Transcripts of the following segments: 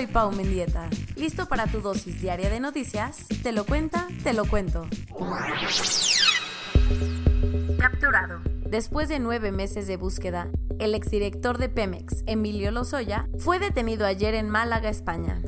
Soy Pau Mendieta. ¿Listo para tu dosis diaria de noticias? Te lo cuenta, te lo cuento. Capturado. Después de nueve meses de búsqueda, el exdirector de Pemex, Emilio Lozoya, fue detenido ayer en Málaga, España.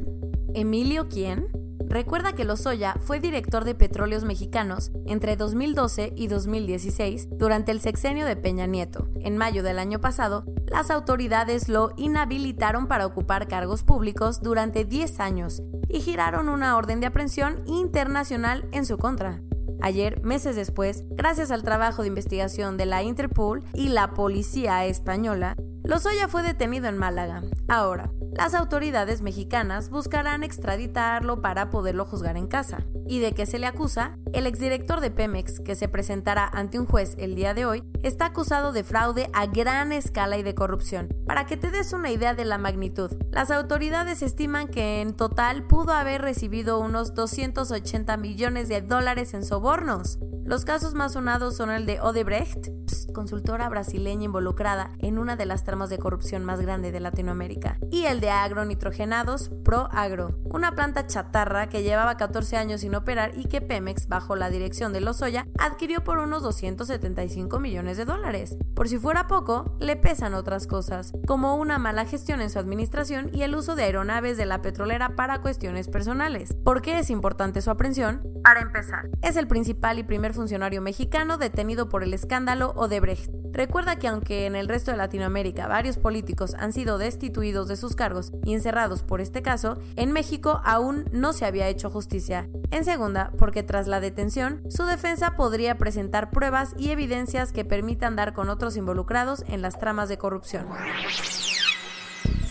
¿Emilio quién? Recuerda que Lozoya fue director de Petróleos Mexicanos entre 2012 y 2016 durante el sexenio de Peña Nieto. En mayo del año pasado, las autoridades lo inhabilitaron para ocupar cargos públicos durante 10 años y giraron una orden de aprehensión internacional en su contra. Ayer, meses después, gracias al trabajo de investigación de la Interpol y la policía española, Lozoya fue detenido en Málaga. Ahora, las autoridades mexicanas buscarán extraditarlo para poderlo juzgar en casa. ¿Y de qué se le acusa? El exdirector de Pemex, que se presentará ante un juez el día de hoy, está acusado de fraude a gran escala y de corrupción. Para que te des una idea de la magnitud, las autoridades estiman que en total pudo haber recibido unos 280 millones de dólares en sobornos. Los casos más sonados son el de Odebrecht, consultora brasileña involucrada en una de las tramas de corrupción más grande de Latinoamérica, y el de agronitrogenados Pro Agro, una planta chatarra que llevaba 14 años sin operar y que Pemex, bajo la dirección de Lozoya, adquirió por unos 275 millones de dólares. Por si fuera poco, le pesan otras cosas, como una mala gestión en su administración y el uso de aeronaves de la petrolera para cuestiones personales. ¿Por qué es importante su aprehensión? Para empezar, es el principal y primer funcionario mexicano detenido por el escándalo Odebrecht. Recuerda que aunque en el resto de Latinoamérica varios políticos han sido destituidos de sus cargos y encerrados por este caso, en México aún no se había hecho justicia. En segunda, porque tras la detención, su defensa podría presentar pruebas y evidencias que permitan dar con otros involucrados en las tramas de corrupción.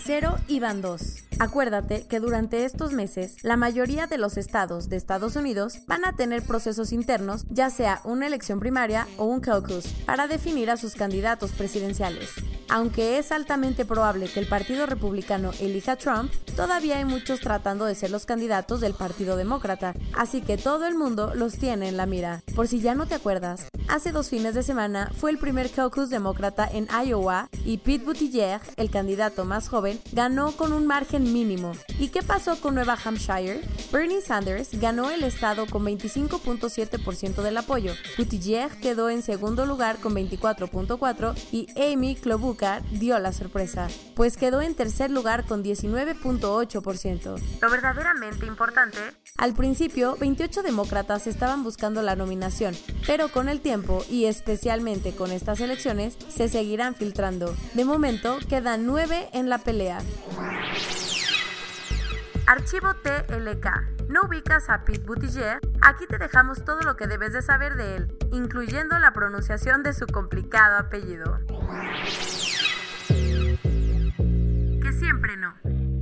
Cero iban dos. Acuérdate que durante estos meses la mayoría de los estados de Estados Unidos van a tener procesos internos, ya sea una elección primaria o un caucus, para definir a sus candidatos presidenciales. Aunque es altamente probable que el Partido Republicano elija a Trump, todavía hay muchos tratando de ser los candidatos del Partido Demócrata, así que todo el mundo los tiene en la mira. Por si ya no te acuerdas, hace dos fines de semana fue el primer caucus demócrata en Iowa y Pete Buttigieg, el candidato más joven, ganó con un margen mínimo. ¿Y qué pasó con Nueva Hampshire? Bernie Sanders ganó el estado con 25.7% del apoyo. Buttigieg quedó en segundo lugar con 24.4% y Amy Klobuchar dio la sorpresa, pues quedó en tercer lugar con 19.8%. Lo verdaderamente importante, al principio 28 demócratas estaban buscando la nominación, pero con el tiempo y especialmente con estas elecciones se seguirán filtrando. De momento quedan 9 en la pelea. Archivo TLK. ¿No ubicas a Pete Buttigieg? Aquí te dejamos todo lo que debes de saber de él, incluyendo la pronunciación de su complicado apellido.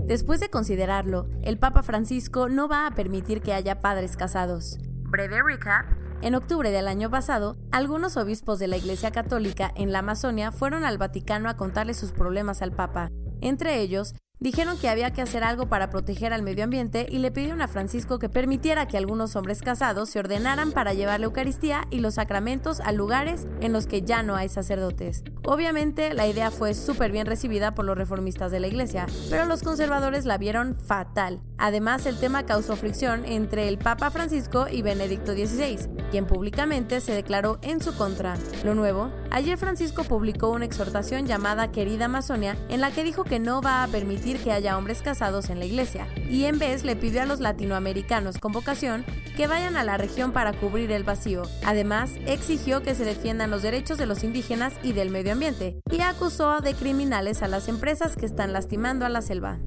Después de considerarlo, el Papa Francisco no va a permitir que haya padres casados. Breve recap. En octubre del año pasado, algunos obispos de la Iglesia Católica en la Amazonia fueron al Vaticano a contarle sus problemas al Papa. Entre ellos, Dijeron que había que hacer algo para proteger al medio ambiente y le pidieron a Francisco que permitiera que algunos hombres casados se ordenaran para llevar la Eucaristía y los sacramentos a lugares en los que ya no hay sacerdotes. Obviamente la idea fue súper bien recibida por los reformistas de la iglesia, pero los conservadores la vieron fatal. Además el tema causó fricción entre el Papa Francisco y Benedicto XVI, quien públicamente se declaró en su contra. Lo nuevo, ayer Francisco publicó una exhortación llamada Querida Amazonia en la que dijo que no va a permitir que haya hombres casados en la iglesia, y en vez le pidió a los latinoamericanos con vocación que vayan a la región para cubrir el vacío. Además, exigió que se defiendan los derechos de los indígenas y del medio ambiente, y acusó de criminales a las empresas que están lastimando a la selva.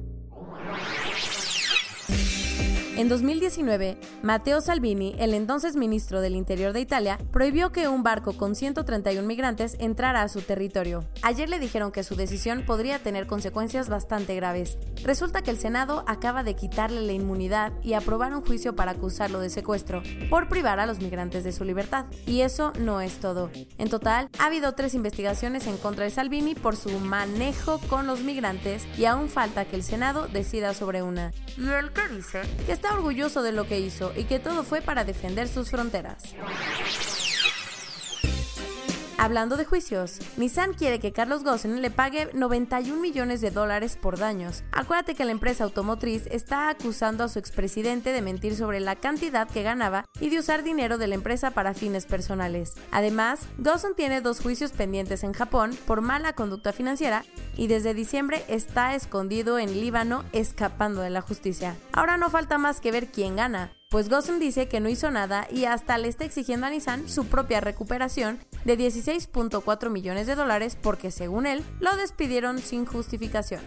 En 2019, Matteo Salvini, el entonces ministro del Interior de Italia, prohibió que un barco con 131 migrantes entrara a su territorio. Ayer le dijeron que su decisión podría tener consecuencias bastante graves. Resulta que el Senado acaba de quitarle la inmunidad y aprobar un juicio para acusarlo de secuestro, por privar a los migrantes de su libertad. Y eso no es todo. En total, ha habido tres investigaciones en contra de Salvini por su manejo con los migrantes y aún falta que el Senado decida sobre una. ¿Y él qué dice? Que está orgulloso de lo que hizo y que todo fue para defender sus fronteras. Hablando de juicios, Nissan quiere que Carlos Ghosn le pague 91 millones de dólares por daños. Acuérdate que la empresa automotriz está acusando a su expresidente de mentir sobre la cantidad que ganaba y de usar dinero de la empresa para fines personales. Además, Ghosn tiene dos juicios pendientes en Japón por mala conducta financiera y desde diciembre está escondido en Líbano escapando de la justicia. Ahora no falta más que ver quién gana pues Gossen dice que no hizo nada y hasta le está exigiendo a Nissan su propia recuperación de 16.4 millones de dólares porque según él lo despidieron sin justificación.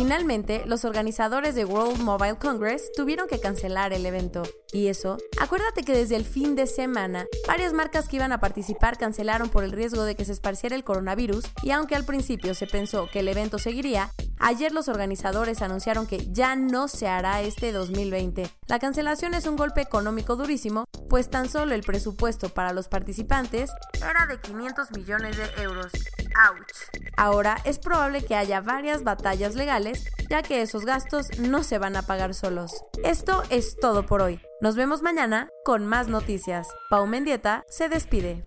Finalmente, los organizadores de World Mobile Congress tuvieron que cancelar el evento. ¿Y eso? Acuérdate que desde el fin de semana, varias marcas que iban a participar cancelaron por el riesgo de que se esparciera el coronavirus y aunque al principio se pensó que el evento seguiría, ayer los organizadores anunciaron que ya no se hará este 2020. La cancelación es un golpe económico durísimo, pues tan solo el presupuesto para los participantes era de 500 millones de euros. ¡Auch! Ahora es probable que haya varias batallas legales, ya que esos gastos no se van a pagar solos. Esto es todo por hoy. Nos vemos mañana con más noticias. Pau Mendieta se despide.